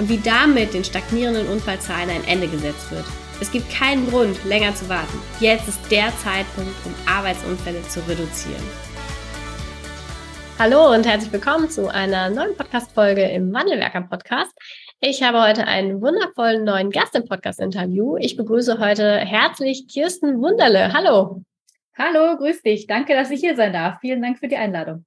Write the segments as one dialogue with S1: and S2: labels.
S1: und wie damit den stagnierenden Unfallzahlen ein Ende gesetzt wird. Es gibt keinen Grund, länger zu warten. Jetzt ist der Zeitpunkt, um Arbeitsunfälle zu reduzieren. Hallo und herzlich willkommen zu einer neuen Podcast-Folge im Wandelwerker Podcast. Ich habe heute einen wundervollen neuen Gast im Podcast-Interview. Ich begrüße heute herzlich Kirsten Wunderle. Hallo.
S2: Hallo, grüß dich. Danke, dass ich hier sein darf. Vielen Dank für die Einladung.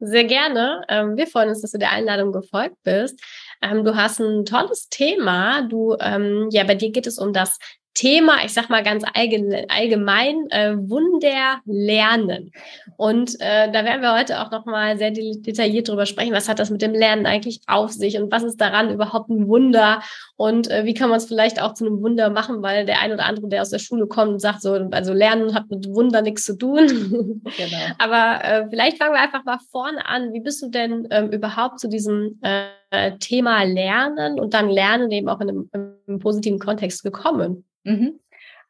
S1: Sehr gerne. Ähm, wir freuen uns, dass du der Einladung gefolgt bist. Ähm, du hast ein tolles Thema. Du, ähm, ja, bei dir geht es um das Thema, ich sag mal ganz allgemein, äh, Wunder lernen. Und äh, da werden wir heute auch nochmal sehr detailliert drüber sprechen, was hat das mit dem Lernen eigentlich auf sich und was ist daran überhaupt ein Wunder und äh, wie kann man es vielleicht auch zu einem Wunder machen, weil der ein oder andere, der aus der Schule kommt und sagt so, also Lernen hat mit Wunder nichts zu tun. Genau. Aber äh, vielleicht fangen wir einfach mal vorne an. Wie bist du denn ähm, überhaupt zu diesem äh, Thema Lernen und dann Lernen eben auch in einem, in einem positiven Kontext gekommen?
S2: Mhm.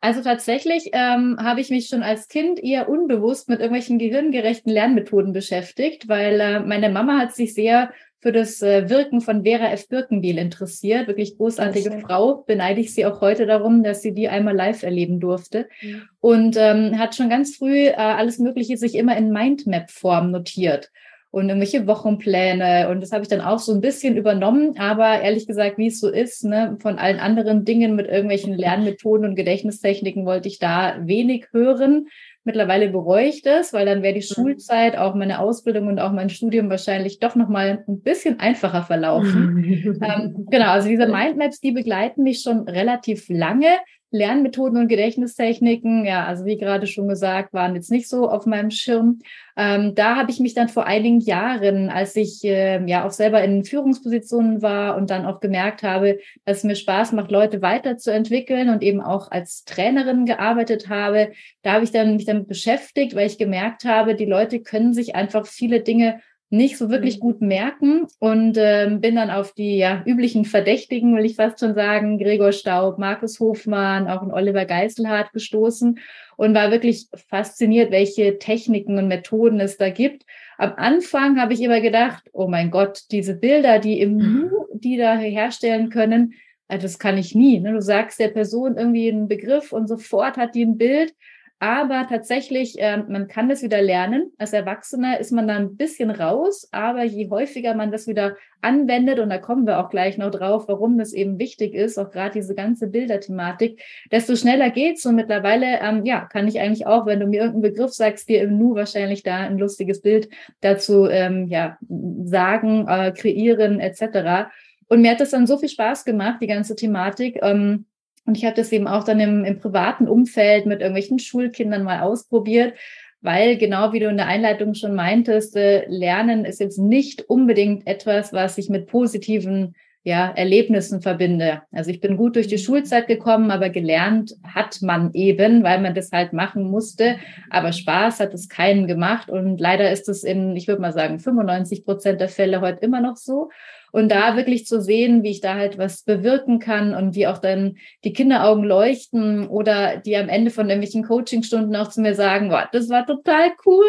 S2: Also tatsächlich ähm, habe ich mich schon als Kind eher unbewusst mit irgendwelchen gehirngerechten Lernmethoden beschäftigt, weil äh, meine Mama hat sich sehr für das äh, Wirken von Vera F. Birkenbiel interessiert. Wirklich großartige Frau. Beneide ich sie auch heute darum, dass sie die einmal live erleben durfte. Mhm. Und ähm, hat schon ganz früh äh, alles Mögliche sich immer in Mindmap-Form notiert und irgendwelche Wochenpläne. Und das habe ich dann auch so ein bisschen übernommen. Aber ehrlich gesagt, wie es so ist, ne, von allen anderen Dingen mit irgendwelchen Lernmethoden und Gedächtnistechniken wollte ich da wenig hören. Mittlerweile bereue ich das, weil dann wäre die mhm. Schulzeit, auch meine Ausbildung und auch mein Studium wahrscheinlich doch nochmal ein bisschen einfacher verlaufen. ähm, genau, also diese Mindmaps, die begleiten mich schon relativ lange. Lernmethoden und Gedächtnistechniken, ja, also wie gerade schon gesagt, waren jetzt nicht so auf meinem Schirm. Ähm, da habe ich mich dann vor einigen Jahren, als ich äh, ja auch selber in Führungspositionen war und dann auch gemerkt habe, dass es mir Spaß macht, Leute weiterzuentwickeln und eben auch als Trainerin gearbeitet habe, da habe ich dann mich damit beschäftigt, weil ich gemerkt habe, die Leute können sich einfach viele Dinge nicht so wirklich mhm. gut merken und ähm, bin dann auf die ja, üblichen Verdächtigen, will ich fast schon sagen, Gregor Staub, Markus Hofmann, auch ein Oliver Geiselhardt gestoßen und war wirklich fasziniert, welche Techniken und Methoden es da gibt. Am Anfang habe ich immer gedacht, oh mein Gott, diese Bilder, die im mhm. Nu, die da herstellen können, äh, das kann ich nie. Ne? Du sagst der Person irgendwie einen Begriff und sofort hat die ein Bild aber tatsächlich, äh, man kann das wieder lernen. Als Erwachsener ist man da ein bisschen raus, aber je häufiger man das wieder anwendet, und da kommen wir auch gleich noch drauf, warum das eben wichtig ist, auch gerade diese ganze Bilderthematik, desto schneller geht's. Und mittlerweile, ähm, ja, kann ich eigentlich auch, wenn du mir irgendeinen Begriff sagst, dir im Nu wahrscheinlich da ein lustiges Bild dazu ähm, ja, sagen, äh, kreieren, etc. Und mir hat das dann so viel Spaß gemacht, die ganze Thematik. Ähm, und ich habe das eben auch dann im, im privaten Umfeld mit irgendwelchen Schulkindern mal ausprobiert, weil genau wie du in der Einleitung schon meintest, äh, Lernen ist jetzt nicht unbedingt etwas, was ich mit positiven ja, Erlebnissen verbinde. Also ich bin gut durch die mhm. Schulzeit gekommen, aber gelernt hat man eben, weil man das halt machen musste. Aber Spaß hat es keinen gemacht. Und leider ist es in, ich würde mal sagen, 95 Prozent der Fälle heute immer noch so. Und da wirklich zu sehen, wie ich da halt was bewirken kann und wie auch dann die Kinderaugen leuchten oder die am Ende von irgendwelchen Coachingstunden auch zu mir sagen, boah, das war total cool.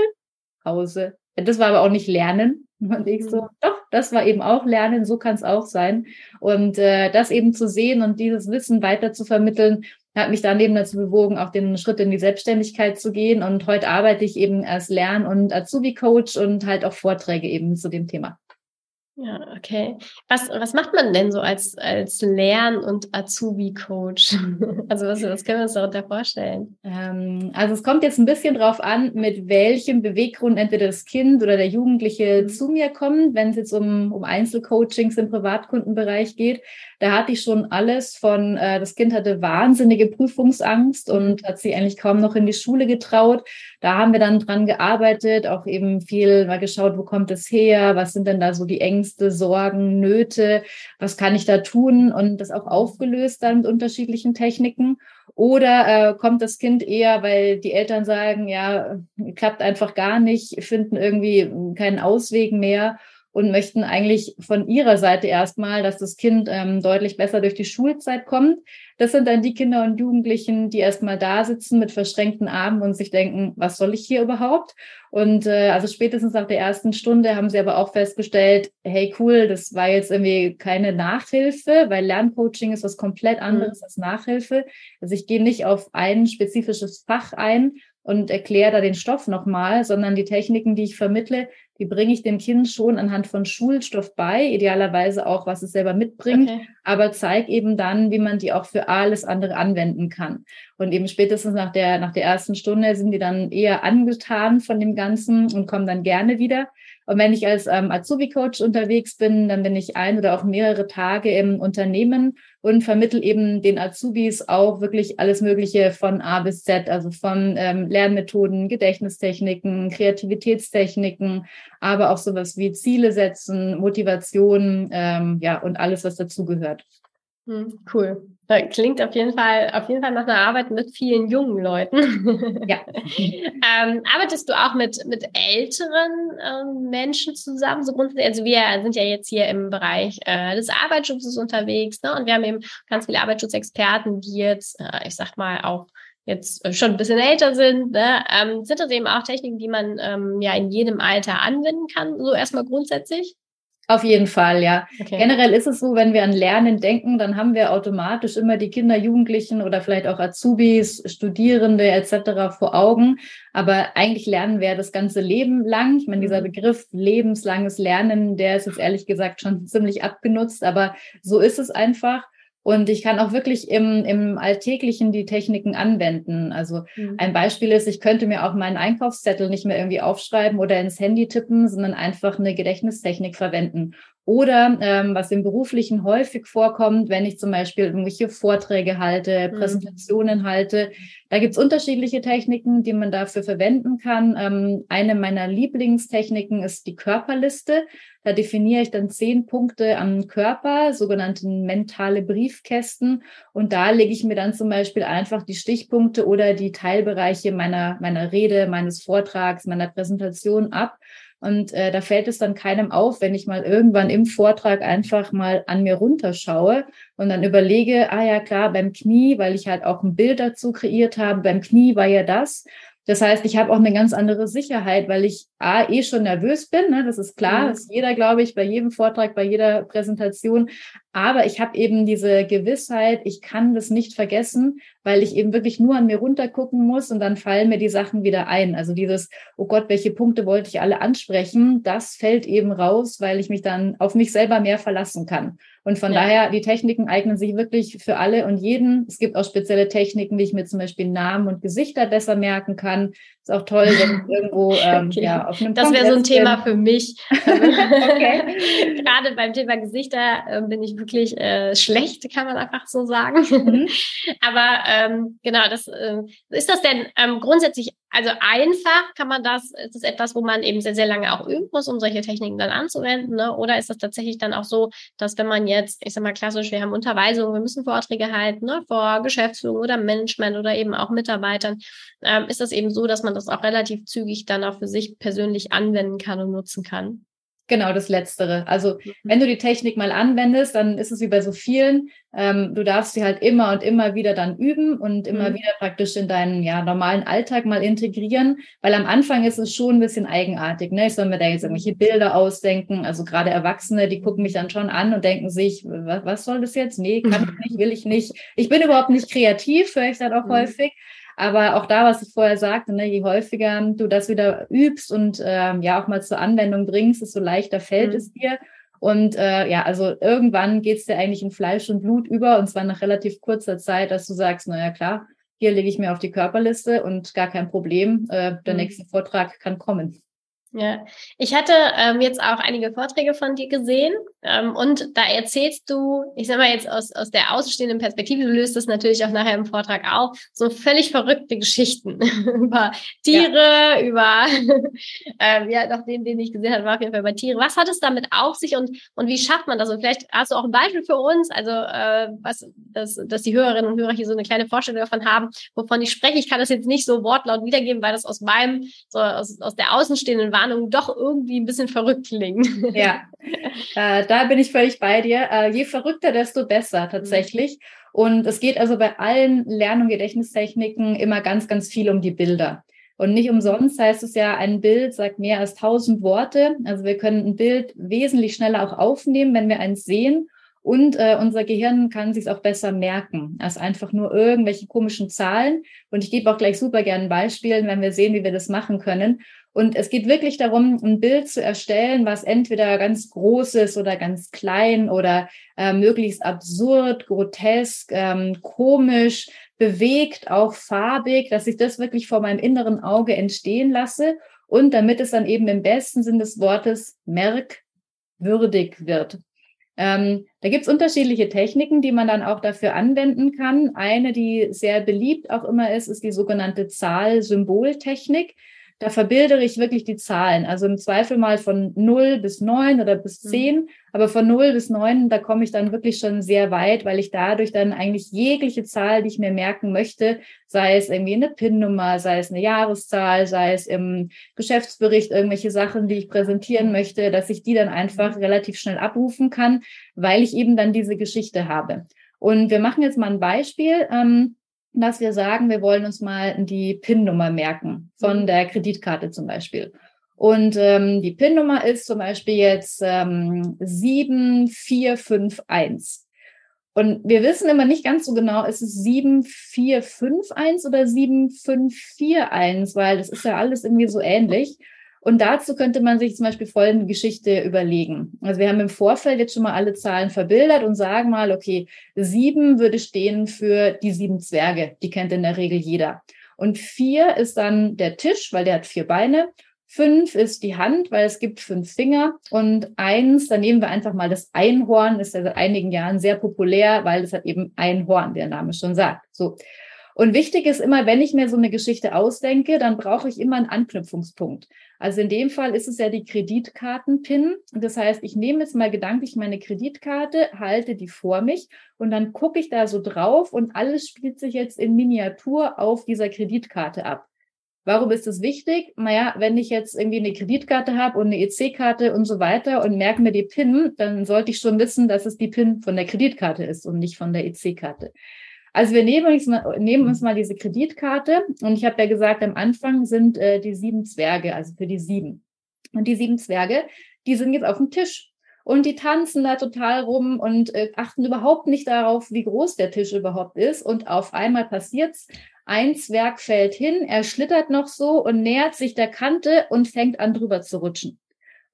S2: Pause. Das war aber auch nicht Lernen. Und ich so, mhm. doch, das war eben auch Lernen, so kann es auch sein. Und äh, das eben zu sehen und dieses Wissen weiter zu vermitteln, hat mich dann eben dazu bewogen, auch den Schritt in die Selbstständigkeit zu gehen. Und heute arbeite ich eben als Lern- und Azubi-Coach und halt auch Vorträge eben zu dem Thema.
S1: Ja, okay. Was, was macht man denn so als, als Lern- und Azubi-Coach? Also was, was können wir uns darunter vorstellen?
S2: Ähm, also es kommt jetzt ein bisschen drauf an, mit welchem Beweggrund entweder das Kind oder der Jugendliche mhm. zu mir kommt, wenn es jetzt um, um Einzelcoachings im Privatkundenbereich geht. Da hatte ich schon alles von, äh, das Kind hatte wahnsinnige Prüfungsangst und hat sich eigentlich kaum noch in die Schule getraut. da haben wir dann dran gearbeitet, auch eben viel mal geschaut, wo kommt es her, was sind denn da so die Ängste, Sorgen, Nöte, was kann ich da tun? Und das auch aufgelöst dann mit unterschiedlichen Techniken. Oder äh, kommt das Kind eher, weil die Eltern sagen, ja, klappt einfach gar nicht, finden irgendwie keinen Ausweg mehr und möchten eigentlich von ihrer Seite erstmal, dass das Kind ähm, deutlich besser durch die Schulzeit kommt. Das sind dann die Kinder und Jugendlichen, die erstmal da sitzen mit verschränkten Armen und sich denken, was soll ich hier überhaupt? Und äh, also spätestens nach der ersten Stunde haben sie aber auch festgestellt, hey cool, das war jetzt irgendwie keine Nachhilfe, weil Lerncoaching ist was komplett anderes mhm. als Nachhilfe. Also ich gehe nicht auf ein spezifisches Fach ein, und erkläre da den Stoff nochmal, sondern die Techniken, die ich vermittle, die bringe ich dem Kind schon anhand von Schulstoff bei, idealerweise auch, was es selber mitbringt, okay. aber zeige eben dann, wie man die auch für alles andere anwenden kann. Und eben spätestens nach der, nach der ersten Stunde sind die dann eher angetan von dem Ganzen und kommen dann gerne wieder. Und wenn ich als ähm, Azubi-Coach unterwegs bin, dann bin ich ein oder auch mehrere Tage im Unternehmen und vermittel eben den Azubis auch wirklich alles Mögliche von A bis Z, also von ähm, Lernmethoden, Gedächtnistechniken, Kreativitätstechniken, aber auch sowas wie Ziele setzen, Motivation, ähm, ja, und alles, was dazugehört.
S1: Hm, cool. Klingt auf jeden Fall, auf jeden Fall nach einer Arbeit mit vielen jungen Leuten. Ja. ähm, arbeitest du auch mit, mit älteren ähm, Menschen zusammen? So grundsätzlich, also wir sind ja jetzt hier im Bereich äh, des Arbeitsschutzes unterwegs, ne? Und wir haben eben ganz viele Arbeitsschutzexperten, die jetzt, äh, ich sag mal, auch jetzt schon ein bisschen älter sind, ne? ähm, sind das eben auch Techniken, die man ähm, ja in jedem Alter anwenden kann, so erstmal grundsätzlich?
S2: Auf jeden Fall, ja. Okay. Generell ist es so, wenn wir an Lernen denken, dann haben wir automatisch immer die Kinder, Jugendlichen oder vielleicht auch Azubis, Studierende etc. vor Augen. Aber eigentlich lernen wir das ganze Leben lang. Ich meine, dieser mhm. Begriff lebenslanges Lernen, der ist jetzt ehrlich gesagt schon ziemlich abgenutzt, aber so ist es einfach. Und ich kann auch wirklich im, im Alltäglichen die Techniken anwenden. Also mhm. ein Beispiel ist, ich könnte mir auch meinen Einkaufszettel nicht mehr irgendwie aufschreiben oder ins Handy tippen, sondern einfach eine Gedächtnistechnik verwenden. Oder ähm, was im Beruflichen häufig vorkommt, wenn ich zum Beispiel irgendwelche Vorträge halte, mhm. Präsentationen mhm. halte. Da gibt's unterschiedliche Techniken, die man dafür verwenden kann. Ähm, eine meiner Lieblingstechniken ist die Körperliste. Da definiere ich dann zehn Punkte am Körper, sogenannten mentale Briefkästen. Und da lege ich mir dann zum Beispiel einfach die Stichpunkte oder die Teilbereiche meiner, meiner Rede, meines Vortrags, meiner Präsentation ab. Und äh, da fällt es dann keinem auf, wenn ich mal irgendwann im Vortrag einfach mal an mir runterschaue und dann überlege, ah ja klar, beim Knie, weil ich halt auch ein Bild dazu kreiert habe, beim Knie war ja das. Das heißt, ich habe auch eine ganz andere Sicherheit, weil ich A, eh schon nervös bin, ne? das ist klar, mhm. das ist jeder, glaube ich, bei jedem Vortrag, bei jeder Präsentation. Aber ich habe eben diese Gewissheit, ich kann das nicht vergessen, weil ich eben wirklich nur an mir runtergucken muss und dann fallen mir die Sachen wieder ein. Also dieses, oh Gott, welche Punkte wollte ich alle ansprechen, das fällt eben raus, weil ich mich dann auf mich selber mehr verlassen kann. Und von ja. daher, die Techniken eignen sich wirklich für alle und jeden. Es gibt auch spezielle Techniken, wie ich mir zum Beispiel Namen und Gesichter besser merken kann. Ist auch toll, wenn irgendwo ähm, okay. ja, auf einem
S1: Das wäre so ein Thema für mich. okay. Gerade beim Thema Gesichter äh, bin ich wirklich äh, schlecht, kann man einfach so sagen. Mhm. Aber ähm, genau, das äh, ist das denn ähm, grundsätzlich also einfach kann man das, ist das etwas, wo man eben sehr, sehr lange auch üben muss, um solche Techniken dann anzuwenden? Ne? Oder ist das tatsächlich dann auch so, dass wenn man jetzt, ich sag mal klassisch, wir haben Unterweisungen, wir müssen Vorträge halten, ne, vor Geschäftsführung oder Management oder eben auch Mitarbeitern, ähm, ist das eben so, dass man das auch relativ zügig dann auch für sich persönlich anwenden kann und nutzen kann?
S2: Genau, das Letztere. Also mhm. wenn du die Technik mal anwendest, dann ist es wie bei so vielen. Ähm, du darfst sie halt immer und immer wieder dann üben und immer mhm. wieder praktisch in deinen ja, normalen Alltag mal integrieren, weil am Anfang ist es schon ein bisschen eigenartig. Ne? Ich soll mir da jetzt irgendwelche Bilder ausdenken. Also gerade Erwachsene, die gucken mich dann schon an und denken sich, was, was soll das jetzt? Nee, kann ich nicht, will ich nicht. Ich bin überhaupt nicht kreativ, höre ich dann auch mhm. häufig. Aber auch da, was ich vorher sagte, ne, je häufiger du das wieder übst und ähm, ja auch mal zur Anwendung bringst, desto leichter fällt mhm. es dir. Und äh, ja, also irgendwann geht's dir eigentlich in Fleisch und Blut über und zwar nach relativ kurzer Zeit, dass du sagst, naja klar, hier lege ich mir auf die Körperliste und gar kein Problem, äh, der mhm. nächste Vortrag kann kommen.
S1: Ja, ich hatte ähm, jetzt auch einige Vorträge von dir gesehen ähm, und da erzählst du, ich sag mal jetzt aus, aus der außenstehenden Perspektive, du löst das natürlich auch nachher im Vortrag auf, so völlig verrückte Geschichten über Tiere, ja. über, ähm, ja, doch den, den ich gesehen habe, war auf jeden Fall über Tiere. Was hat es damit auf sich und, und wie schafft man das? Und vielleicht hast du auch ein Beispiel für uns, also äh, was, dass, dass die Hörerinnen und Hörer hier so eine kleine Vorstellung davon haben, wovon ich spreche. Ich kann das jetzt nicht so wortlaut wiedergeben, weil das aus meinem, so aus, aus der außenstehenden Wahrnehmung Ahnung, doch irgendwie ein bisschen verrückt klingen.
S2: Ja, äh, da bin ich völlig bei dir. Äh, je verrückter, desto besser tatsächlich. Mhm. Und es geht also bei allen Lern- und Gedächtnistechniken immer ganz, ganz viel um die Bilder. Und nicht umsonst heißt es ja, ein Bild sagt mehr als tausend Worte. Also wir können ein Bild wesentlich schneller auch aufnehmen, wenn wir eins sehen. Und äh, unser Gehirn kann sich auch besser merken als einfach nur irgendwelche komischen Zahlen. Und ich gebe auch gleich super gerne Beispiele, wenn wir sehen, wie wir das machen können. Und es geht wirklich darum, ein Bild zu erstellen, was entweder ganz groß ist oder ganz klein oder äh, möglichst absurd, grotesk, ähm, komisch, bewegt, auch farbig, dass ich das wirklich vor meinem inneren Auge entstehen lasse und damit es dann eben im besten Sinn des Wortes merkwürdig wird. Ähm, da gibt's unterschiedliche Techniken, die man dann auch dafür anwenden kann. Eine, die sehr beliebt auch immer ist, ist die sogenannte Zahl-Symbol-Technik. Da verbildere ich wirklich die Zahlen. Also im Zweifel mal von 0 bis 9 oder bis 10. Mhm. Aber von 0 bis 9, da komme ich dann wirklich schon sehr weit, weil ich dadurch dann eigentlich jegliche Zahl, die ich mir merken möchte, sei es irgendwie eine PIN-Nummer, sei es eine Jahreszahl, sei es im Geschäftsbericht irgendwelche Sachen, die ich präsentieren möchte, dass ich die dann einfach mhm. relativ schnell abrufen kann, weil ich eben dann diese Geschichte habe. Und wir machen jetzt mal ein Beispiel. Ähm, dass wir sagen, wir wollen uns mal die PIN-Nummer merken von mhm. der Kreditkarte zum Beispiel. Und ähm, die PIN-Nummer ist zum Beispiel jetzt ähm, 7451. Und wir wissen immer nicht ganz so genau, ist es 7451 oder 7541, weil das ist ja alles irgendwie so ähnlich. Und dazu könnte man sich zum Beispiel folgende Geschichte überlegen. Also wir haben im Vorfeld jetzt schon mal alle Zahlen verbildert und sagen mal, okay, sieben würde stehen für die sieben Zwerge. Die kennt in der Regel jeder. Und vier ist dann der Tisch, weil der hat vier Beine. Fünf ist die Hand, weil es gibt fünf Finger. Und eins, da nehmen wir einfach mal das Einhorn, ist ja seit einigen Jahren sehr populär, weil es hat eben Einhorn, der Name schon sagt. So. Und wichtig ist immer, wenn ich mir so eine Geschichte ausdenke, dann brauche ich immer einen Anknüpfungspunkt. Also in dem Fall ist es ja die Kreditkarten-PIN. Das heißt, ich nehme jetzt mal gedanklich meine Kreditkarte, halte die vor mich und dann gucke ich da so drauf und alles spielt sich jetzt in Miniatur auf dieser Kreditkarte ab. Warum ist das wichtig? Naja, wenn ich jetzt irgendwie eine Kreditkarte habe und eine EC-Karte und so weiter und merke mir die PIN, dann sollte ich schon wissen, dass es die PIN von der Kreditkarte ist und nicht von der EC-Karte. Also wir nehmen uns mal, nehmen uns mal diese Kreditkarte und ich habe ja gesagt, am Anfang sind äh, die sieben Zwerge, also für die sieben. Und die sieben Zwerge, die sind jetzt auf dem Tisch und die tanzen da total rum und äh, achten überhaupt nicht darauf, wie groß der Tisch überhaupt ist. Und auf einmal passiert's. Ein Zwerg fällt hin, er schlittert noch so und nähert sich der Kante und fängt an drüber zu rutschen.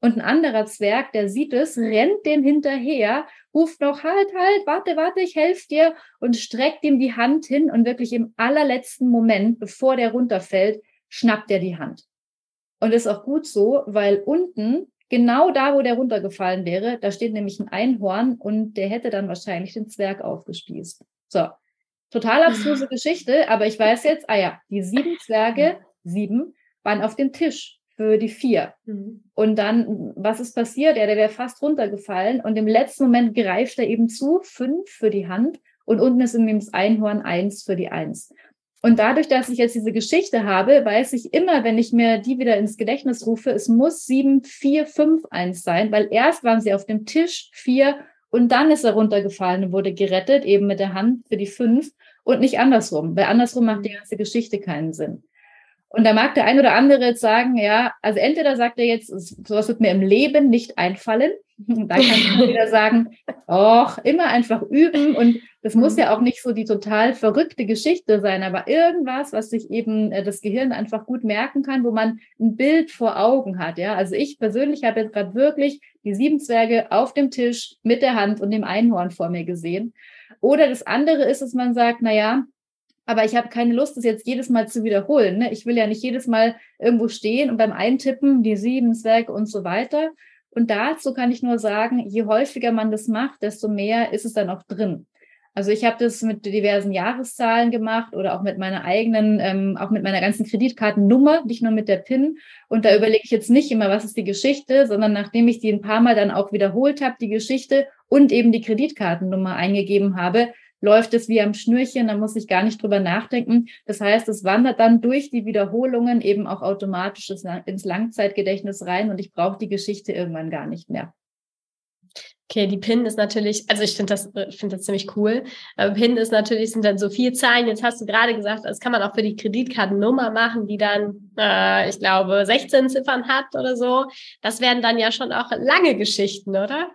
S2: Und ein anderer Zwerg, der sieht es, rennt dem hinterher, ruft noch, halt, halt, warte, warte, ich helfe dir und streckt ihm die Hand hin und wirklich im allerletzten Moment, bevor der runterfällt, schnappt er die Hand. Und ist auch gut so, weil unten, genau da, wo der runtergefallen wäre, da steht nämlich ein Einhorn und der hätte dann wahrscheinlich den Zwerg aufgespießt. So. Total abstruse Geschichte, aber ich weiß jetzt, ah ja, die sieben Zwerge, sieben, waren auf dem Tisch für die vier. Mhm. Und dann, was ist passiert? Ja, der wäre fast runtergefallen und im letzten Moment greift er eben zu, fünf für die Hand und unten ist in das Einhorn eins für die eins. Und dadurch, dass ich jetzt diese Geschichte habe, weiß ich immer, wenn ich mir die wieder ins Gedächtnis rufe, es muss sieben, vier, fünf, eins sein, weil erst waren sie auf dem Tisch vier und dann ist er runtergefallen und wurde gerettet, eben mit der Hand für die fünf und nicht andersrum, weil andersrum macht die ganze Geschichte keinen Sinn. Und da mag der ein oder andere jetzt sagen, ja, also entweder sagt er jetzt, sowas wird mir im Leben nicht einfallen. Und dann kann ich wieder sagen, och, immer einfach üben. Und das muss ja auch nicht so die total verrückte Geschichte sein, aber irgendwas, was sich eben äh, das Gehirn einfach gut merken kann, wo man ein Bild vor Augen hat. Ja, also ich persönlich habe jetzt gerade wirklich die sieben Zwerge auf dem Tisch mit der Hand und dem Einhorn vor mir gesehen. Oder das andere ist, dass man sagt, na ja, aber ich habe keine Lust, das jetzt jedes Mal zu wiederholen. Ne? Ich will ja nicht jedes Mal irgendwo stehen und beim Eintippen die sieben Zwerge und so weiter. Und dazu kann ich nur sagen, je häufiger man das macht, desto mehr ist es dann auch drin. Also ich habe das mit diversen Jahreszahlen gemacht oder auch mit meiner eigenen, ähm, auch mit meiner ganzen Kreditkartennummer, nicht nur mit der PIN. Und da überlege ich jetzt nicht immer, was ist die Geschichte, sondern nachdem ich die ein paar Mal dann auch wiederholt habe, die Geschichte und eben die Kreditkartennummer eingegeben habe, läuft es wie am Schnürchen, da muss ich gar nicht drüber nachdenken. Das heißt, es wandert dann durch die Wiederholungen eben auch automatisch ins Langzeitgedächtnis rein und ich brauche die Geschichte irgendwann gar nicht mehr.
S1: Okay, die PIN ist natürlich, also ich finde das, äh, finde das ziemlich cool. Aber PIN ist natürlich, sind dann so vier Zahlen. Jetzt hast du gerade gesagt, das kann man auch für die Kreditkartennummer machen, die dann, äh, ich glaube, 16 Ziffern hat oder so. Das wären dann ja schon auch lange Geschichten, oder?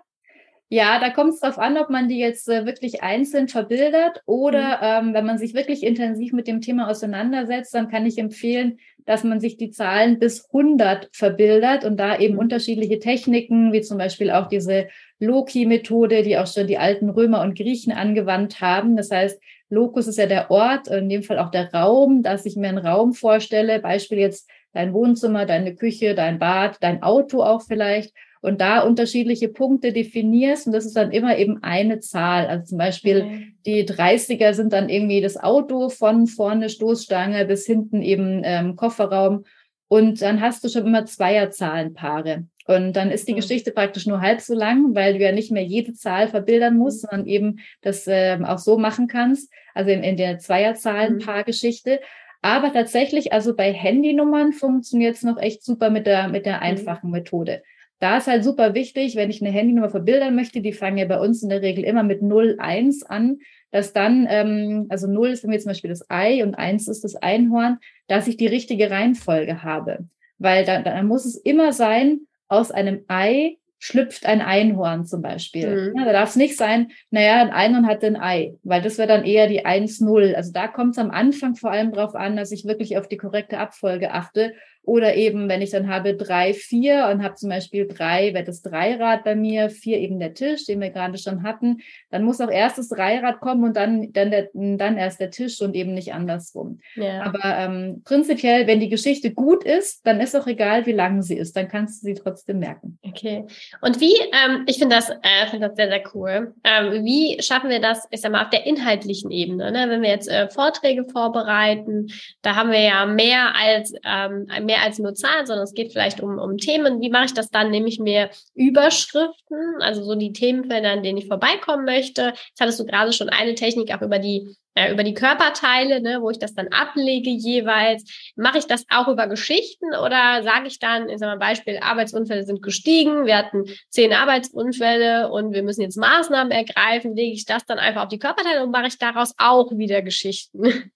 S2: Ja, da kommt es darauf an, ob man die jetzt äh, wirklich einzeln verbildert oder mhm. ähm, wenn man sich wirklich intensiv mit dem Thema auseinandersetzt, dann kann ich empfehlen, dass man sich die Zahlen bis 100 verbildert und da eben mhm. unterschiedliche Techniken, wie zum Beispiel auch diese Loki-Methode, die auch schon die alten Römer und Griechen angewandt haben. Das heißt, Locus ist ja der Ort, in dem Fall auch der Raum, dass ich mir einen Raum vorstelle, Beispiel jetzt dein Wohnzimmer, deine Küche, dein Bad, dein Auto auch vielleicht und da unterschiedliche Punkte definierst und das ist dann immer eben eine Zahl. Also zum Beispiel okay. die 30er sind dann irgendwie das Auto von vorne Stoßstange bis hinten eben ähm, Kofferraum und dann hast du schon immer Zweierzahlenpaare. Und dann ist die mhm. Geschichte praktisch nur halb so lang, weil du ja nicht mehr jede Zahl verbildern musst, mhm. sondern eben das ähm, auch so machen kannst, also in, in der Zweierzahlenpaargeschichte. Mhm. Aber tatsächlich, also bei Handynummern funktioniert es noch echt super mit der, mit der mhm. einfachen Methode. Da ist halt super wichtig, wenn ich eine Handynummer verbildern möchte, die fangen ja bei uns in der Regel immer mit 0, 1 an, dass dann, ähm, also 0 ist für mich zum Beispiel das Ei und 1 ist das Einhorn, dass ich die richtige Reihenfolge habe. Weil dann, dann muss es immer sein, aus einem Ei schlüpft ein Einhorn zum Beispiel. Mhm. Ja, da darf es nicht sein, naja, ein Einhorn hat ein Ei, weil das wäre dann eher die 1-0. Also da kommt es am Anfang vor allem darauf an, dass ich wirklich auf die korrekte Abfolge achte oder eben, wenn ich dann habe drei, vier und habe zum Beispiel drei, wäre das Dreirad bei mir, vier eben der Tisch, den wir gerade schon hatten, dann muss auch erst das Dreirad kommen und dann, dann, der, dann erst der Tisch und eben nicht andersrum. Ja. Aber ähm, prinzipiell, wenn die Geschichte gut ist, dann ist auch egal, wie lang sie ist, dann kannst du sie trotzdem merken.
S1: Okay. Und wie, ähm, ich finde das, äh, finde das sehr, sehr cool. Ähm, wie schaffen wir das, ich sag mal, auf der inhaltlichen Ebene? Ne? Wenn wir jetzt äh, Vorträge vorbereiten, da haben wir ja mehr als ähm, mehr mehr als nur Zahlen, sondern es geht vielleicht um, um Themen. Wie mache ich das dann? Nehme ich mir Überschriften, also so die Themenfelder, an denen ich vorbeikommen möchte. Jetzt hattest du gerade schon eine Technik auch über die äh, über die Körperteile, ne, wo ich das dann ablege jeweils. Mache ich das auch über Geschichten oder sage ich dann, ich sag mal Beispiel, Arbeitsunfälle sind gestiegen, wir hatten zehn Arbeitsunfälle und wir müssen jetzt Maßnahmen ergreifen, lege ich das dann einfach auf die Körperteile und mache ich daraus auch wieder Geschichten?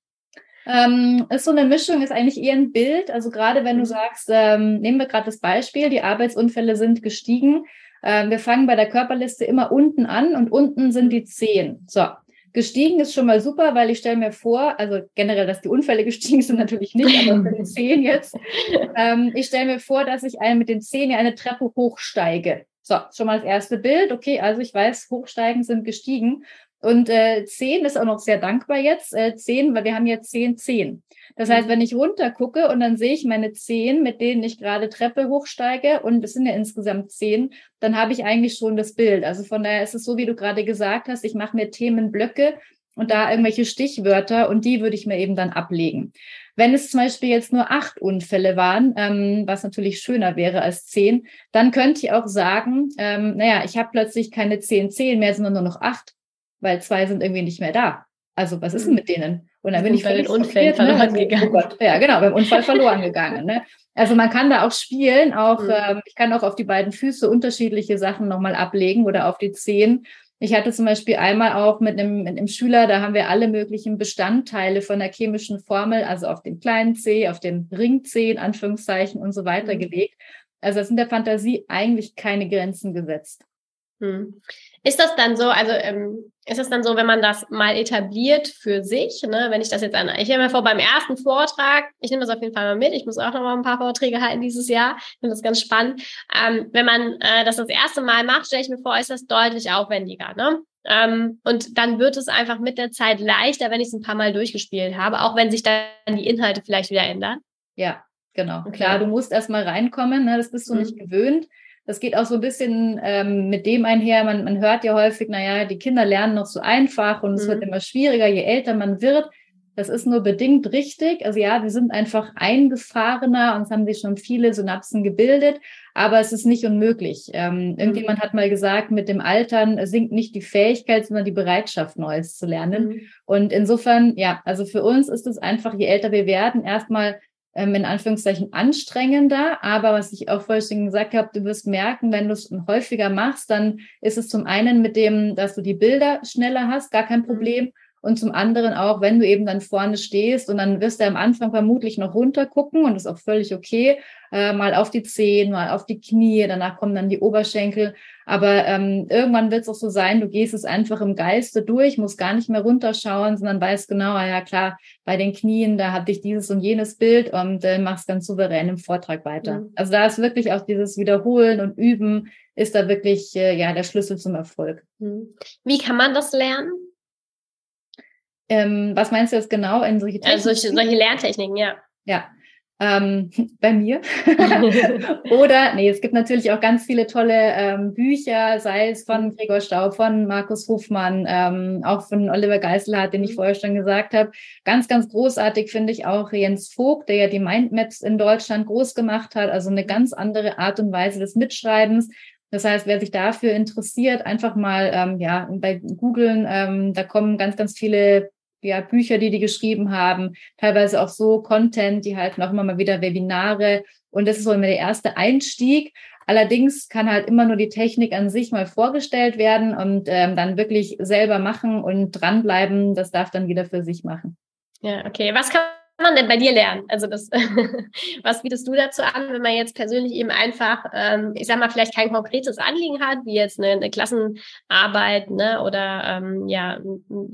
S2: Ähm, ist so eine Mischung, ist eigentlich eher ein Bild. Also gerade wenn du mhm. sagst, ähm, nehmen wir gerade das Beispiel, die Arbeitsunfälle sind gestiegen. Ähm, wir fangen bei der Körperliste immer unten an und unten sind die zehn. So, gestiegen ist schon mal super, weil ich stelle mir vor, also generell, dass die Unfälle gestiegen sind natürlich nicht, aber für die zehn jetzt. Ähm, ich stelle mir vor, dass ich mit den zehn eine Treppe hochsteige. So, schon mal das erste Bild. Okay, also ich weiß, Hochsteigen sind gestiegen. Und äh, 10 ist auch noch sehr dankbar jetzt. Äh, 10, weil wir haben jetzt 10, 10. Das heißt, mhm. wenn ich runter gucke und dann sehe ich meine 10, mit denen ich gerade Treppe hochsteige, und es sind ja insgesamt 10, dann habe ich eigentlich schon das Bild. Also von daher ist es so, wie du gerade gesagt hast, ich mache mir Themenblöcke und da irgendwelche Stichwörter und die würde ich mir eben dann ablegen. Wenn es zum Beispiel jetzt nur acht Unfälle waren, ähm, was natürlich schöner wäre als zehn, dann könnte ich auch sagen, ähm, naja, ich habe plötzlich keine zehn Zehn mehr, sondern nur noch acht weil zwei sind irgendwie nicht mehr da. Also was ist denn hm. mit denen? Und dann bin ich
S1: bei den Unfällen verloren ne? gegangen. Oh
S2: ja, genau, beim Unfall verloren gegangen. Ne? Also man kann da auch spielen, auch mhm. ähm, ich kann auch auf die beiden Füße unterschiedliche Sachen nochmal ablegen oder auf die Zehen. Ich hatte zum Beispiel einmal auch mit einem, mit einem Schüler, da haben wir alle möglichen Bestandteile von der chemischen Formel, also auf den kleinen C, auf den Ring C in Anführungszeichen und so weiter mhm. gelegt. Also es sind der Fantasie eigentlich keine Grenzen gesetzt.
S1: Hm. Ist das dann so, also ähm, ist das dann so, wenn man das mal etabliert für sich, ne, wenn ich das jetzt an, ich nehme mir vor, beim ersten Vortrag, ich nehme das auf jeden Fall mal mit, ich muss auch noch mal ein paar Vorträge halten dieses Jahr, ich finde das ganz spannend. Ähm, wenn man äh, das das erste Mal macht, stelle ich mir vor, ist das deutlich aufwendiger, ne? Ähm, und dann wird es einfach mit der Zeit leichter, wenn ich es ein paar Mal durchgespielt habe, auch wenn sich dann die Inhalte vielleicht wieder ändern.
S2: Ja, genau. Okay. Klar, du musst erstmal reinkommen, ne? das bist du mhm. nicht gewöhnt. Das geht auch so ein bisschen ähm, mit dem einher. Man, man hört ja häufig, naja, die Kinder lernen noch so einfach und es wird mhm. immer schwieriger, je älter man wird. Das ist nur bedingt richtig. Also ja, wir sind einfach eingefahrener und es haben sich schon viele Synapsen gebildet, aber es ist nicht unmöglich. Ähm, mhm. Irgendjemand hat mal gesagt, mit dem Altern sinkt nicht die Fähigkeit, sondern die Bereitschaft, Neues zu lernen. Mhm. Und insofern, ja, also für uns ist es einfach, je älter wir werden, erstmal ähm, in Anführungszeichen anstrengender. Aber was ich auch vorhin schon gesagt habe, du wirst merken, wenn du es häufiger machst, dann ist es zum einen mit dem, dass du die Bilder schneller hast, gar kein mhm. Problem. Und zum anderen auch, wenn du eben dann vorne stehst und dann wirst du am Anfang vermutlich noch runtergucken und das ist auch völlig okay, äh, mal auf die Zehen, mal auf die Knie, danach kommen dann die Oberschenkel. Aber ähm, irgendwann wird es auch so sein, du gehst es einfach im Geiste durch, musst gar nicht mehr runterschauen, sondern weißt genau, ah ja klar, bei den Knien, da hatte ich dieses und jenes Bild und äh, machst ganz souverän im Vortrag weiter. Mhm. Also da ist wirklich auch dieses Wiederholen und Üben ist da wirklich äh, ja der Schlüssel zum Erfolg.
S1: Mhm. Wie kann man das lernen?
S2: Ähm, was meinst du jetzt genau in solche
S1: Techniken? Also solche, solche Lerntechniken, ja.
S2: Ja, ähm, bei mir. Oder, nee, es gibt natürlich auch ganz viele tolle ähm, Bücher, sei es von Gregor Staub, von Markus Hofmann, ähm, auch von Oliver Geiselhardt, den ich mhm. vorher schon gesagt habe. Ganz, ganz großartig finde ich auch Jens Vogt, der ja die Mindmaps in Deutschland groß gemacht hat, also eine ganz andere Art und Weise des Mitschreibens. Das heißt, wer sich dafür interessiert, einfach mal ähm, ja bei Googlen, ähm, da kommen ganz, ganz viele ja, Bücher, die die geschrieben haben, teilweise auch so Content, die halten auch immer mal wieder Webinare. Und das ist so immer der erste Einstieg. Allerdings kann halt immer nur die Technik an sich mal vorgestellt werden und ähm, dann wirklich selber machen und dranbleiben. Das darf dann wieder für sich machen.
S1: Ja, okay. Was kann man denn bei dir lernen? Also das, was bietest du dazu an, wenn man jetzt persönlich eben einfach, ähm, ich sag mal, vielleicht kein konkretes Anliegen hat, wie jetzt eine, eine Klassenarbeit, ne, oder ähm, ja,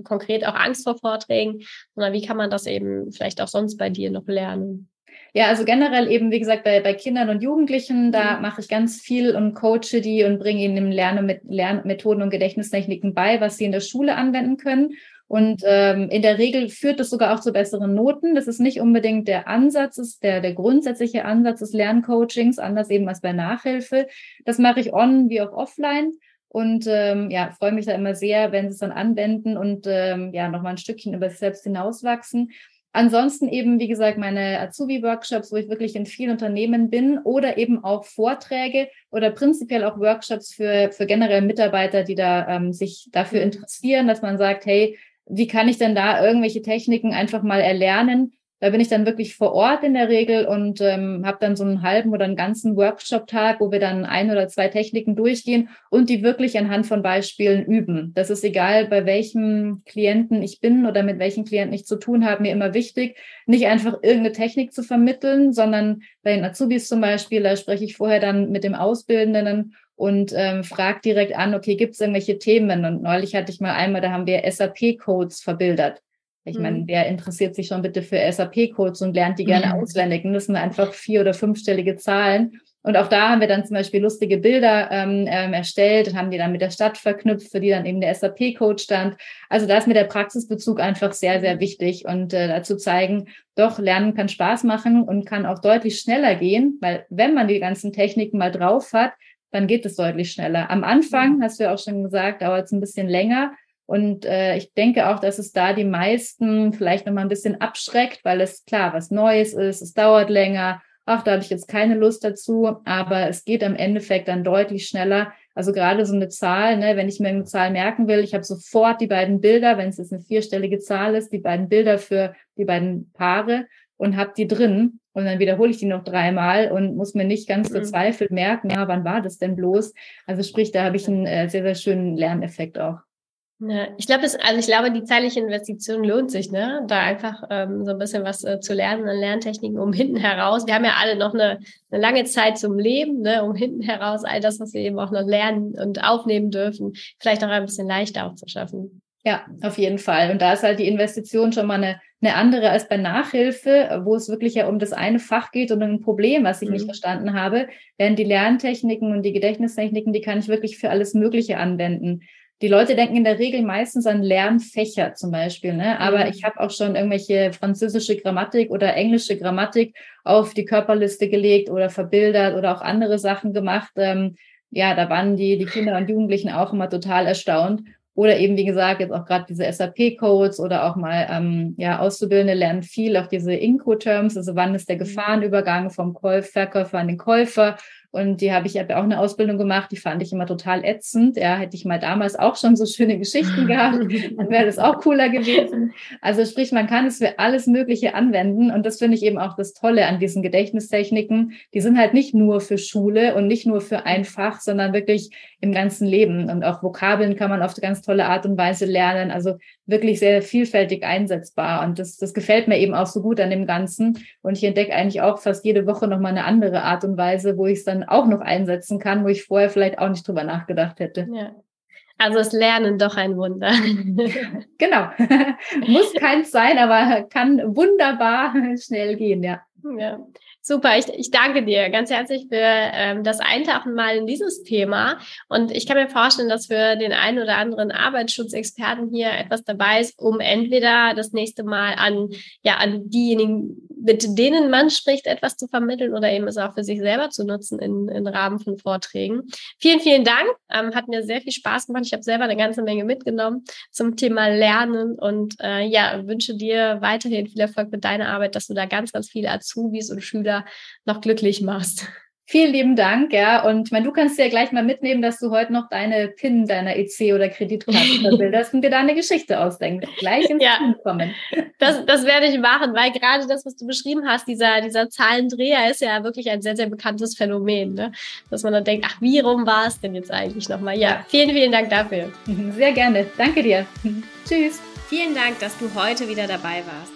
S1: konkret auch Angst vor Vorträgen, sondern wie kann man das eben vielleicht auch sonst bei dir noch lernen?
S2: Ja, also generell eben, wie gesagt, bei, bei Kindern und Jugendlichen, da mhm. mache ich ganz viel und coache die und bringe ihnen im Lernen mit Lernmethoden und Gedächtnistechniken bei, was sie in der Schule anwenden können. Und ähm, in der Regel führt es sogar auch zu besseren Noten. Das ist nicht unbedingt der Ansatz, ist der, der grundsätzliche Ansatz des Lerncoachings, anders eben als bei Nachhilfe. Das mache ich on wie auch offline. Und ähm, ja, freue mich da immer sehr, wenn sie es dann anwenden und ähm, ja, nochmal ein Stückchen über sich selbst hinauswachsen. Ansonsten eben, wie gesagt, meine Azubi-Workshops, wo ich wirklich in vielen Unternehmen bin oder eben auch Vorträge oder prinzipiell auch Workshops für, für generell Mitarbeiter, die da ähm, sich dafür interessieren, dass man sagt, hey, wie kann ich denn da irgendwelche Techniken einfach mal erlernen? Da bin ich dann wirklich vor Ort in der Regel und ähm, habe dann so einen halben oder einen ganzen Workshop-Tag, wo wir dann ein oder zwei Techniken durchgehen und die wirklich anhand von Beispielen üben. Das ist egal, bei welchem Klienten ich bin oder mit welchen Klienten ich zu tun habe, mir immer wichtig, nicht einfach irgendeine Technik zu vermitteln, sondern bei den Azubis zum Beispiel, da spreche ich vorher dann mit dem Auszubildenden und ähm, fragt direkt an, okay, gibt es irgendwelche Themen? Und neulich hatte ich mal einmal, da haben wir SAP-Codes verbildert. Ich meine, mhm. wer interessiert sich schon bitte für SAP-Codes und lernt die gerne mhm. auswendig? Das sind einfach vier- oder fünfstellige Zahlen. Und auch da haben wir dann zum Beispiel lustige Bilder ähm, ähm, erstellt und haben die dann mit der Stadt verknüpft, für die dann eben der SAP-Code stand. Also da ist mir der Praxisbezug einfach sehr, sehr wichtig und äh, dazu zeigen, doch, Lernen kann Spaß machen und kann auch deutlich schneller gehen, weil wenn man die ganzen Techniken mal drauf hat, dann geht es deutlich schneller. Am Anfang, mhm. hast du ja auch schon gesagt, dauert es ein bisschen länger. Und äh, ich denke auch, dass es da die meisten vielleicht nochmal ein bisschen abschreckt, weil es klar was Neues ist, es dauert länger. Ach, da habe ich jetzt keine Lust dazu, aber es geht am Endeffekt dann deutlich schneller. Also gerade so eine Zahl, ne, wenn ich mir eine Zahl merken will, ich habe sofort die beiden Bilder, wenn es jetzt eine vierstellige Zahl ist, die beiden Bilder für die beiden Paare und habe die drin und dann wiederhole ich die noch dreimal und muss mir nicht ganz mhm. verzweifelt merken, ja, wann war das denn bloß? Also sprich, da habe ich einen äh, sehr, sehr schönen Lerneffekt auch.
S1: Ja, ich glaube, also ich glaube, die zeitliche Investition lohnt sich, ne? Da einfach ähm, so ein bisschen was äh, zu lernen an Lerntechniken, um hinten heraus. Wir haben ja alle noch eine, eine lange Zeit zum Leben, ne? Um hinten heraus all das, was wir eben auch noch lernen und aufnehmen dürfen, vielleicht auch ein bisschen leichter auch zu schaffen.
S2: Ja, auf jeden Fall. Und da ist halt die Investition schon mal eine, eine andere als bei Nachhilfe, wo es wirklich ja um das eine Fach geht und ein Problem, was ich mhm. nicht verstanden habe. Während die Lerntechniken und die Gedächtnistechniken, die kann ich wirklich für alles Mögliche anwenden. die Leute denken in der Regel meistens an Lernfächer zum Beispiel, ne? Aber mhm. ich habe auch schon irgendwelche französische Grammatik oder englische Grammatik auf die Körperliste gelegt oder verbildert oder auch andere Sachen gemacht. Ähm, ja, da waren die, die Kinder und Jugendlichen auch immer total erstaunt. Oder eben, wie gesagt, jetzt auch gerade diese SAP-Codes oder auch mal ähm, ja, Auszubildende lernen viel, auch diese Inco-Terms, also wann ist der mhm. Gefahrenübergang vom Käuf Verkäufer an den Käufer und die habe ich habe auch eine Ausbildung gemacht, die fand ich immer total ätzend. Ja, hätte ich mal damals auch schon so schöne Geschichten gehabt, dann wäre das auch cooler gewesen. Also sprich, man kann es für alles Mögliche anwenden. Und das finde ich eben auch das Tolle an diesen Gedächtnistechniken. Die sind halt nicht nur für Schule und nicht nur für ein Fach, sondern wirklich im ganzen Leben. Und auch Vokabeln kann man auf eine ganz tolle Art und Weise lernen. Also wirklich sehr vielfältig einsetzbar. Und das, das gefällt mir eben auch so gut an dem Ganzen. Und ich entdecke eigentlich auch fast jede Woche nochmal eine andere Art und Weise, wo ich es dann auch noch einsetzen kann, wo ich vorher vielleicht auch nicht drüber nachgedacht hätte.
S1: Ja. Also ist Lernen doch ein Wunder.
S2: genau. Muss keins sein, aber kann wunderbar schnell gehen, ja.
S1: Ja. Super, ich, ich danke dir ganz herzlich für ähm, das Eintauchen mal in dieses Thema. Und ich kann mir vorstellen, dass für den einen oder anderen Arbeitsschutzexperten hier etwas dabei ist, um entweder das nächste Mal an, ja, an diejenigen, mit denen man spricht, etwas zu vermitteln oder eben es auch für sich selber zu nutzen in, in Rahmen von Vorträgen. Vielen, vielen Dank. Ähm, hat mir sehr viel Spaß gemacht. Ich habe selber eine ganze Menge mitgenommen zum Thema Lernen und äh, ja, wünsche dir weiterhin viel Erfolg mit deiner Arbeit, dass du da ganz, ganz viele Azubis und Schüler noch glücklich machst.
S2: Vielen lieben Dank, ja. Und ich meine, du kannst ja gleich mal mitnehmen, dass du heute noch deine PIN deiner EC oder Kreditkarte verbilderst und dir da eine Geschichte ausdenkst. Gleich ins ja, Team kommen.
S1: Das, das werde ich machen, weil gerade das, was du beschrieben hast, dieser, dieser Zahlendreher ist ja wirklich ein sehr, sehr bekanntes Phänomen, ne? dass man dann denkt, ach, wie rum war es denn jetzt eigentlich nochmal? Ja, vielen, vielen Dank dafür.
S2: Sehr gerne. Danke dir. Tschüss.
S1: Vielen Dank, dass du heute wieder dabei warst.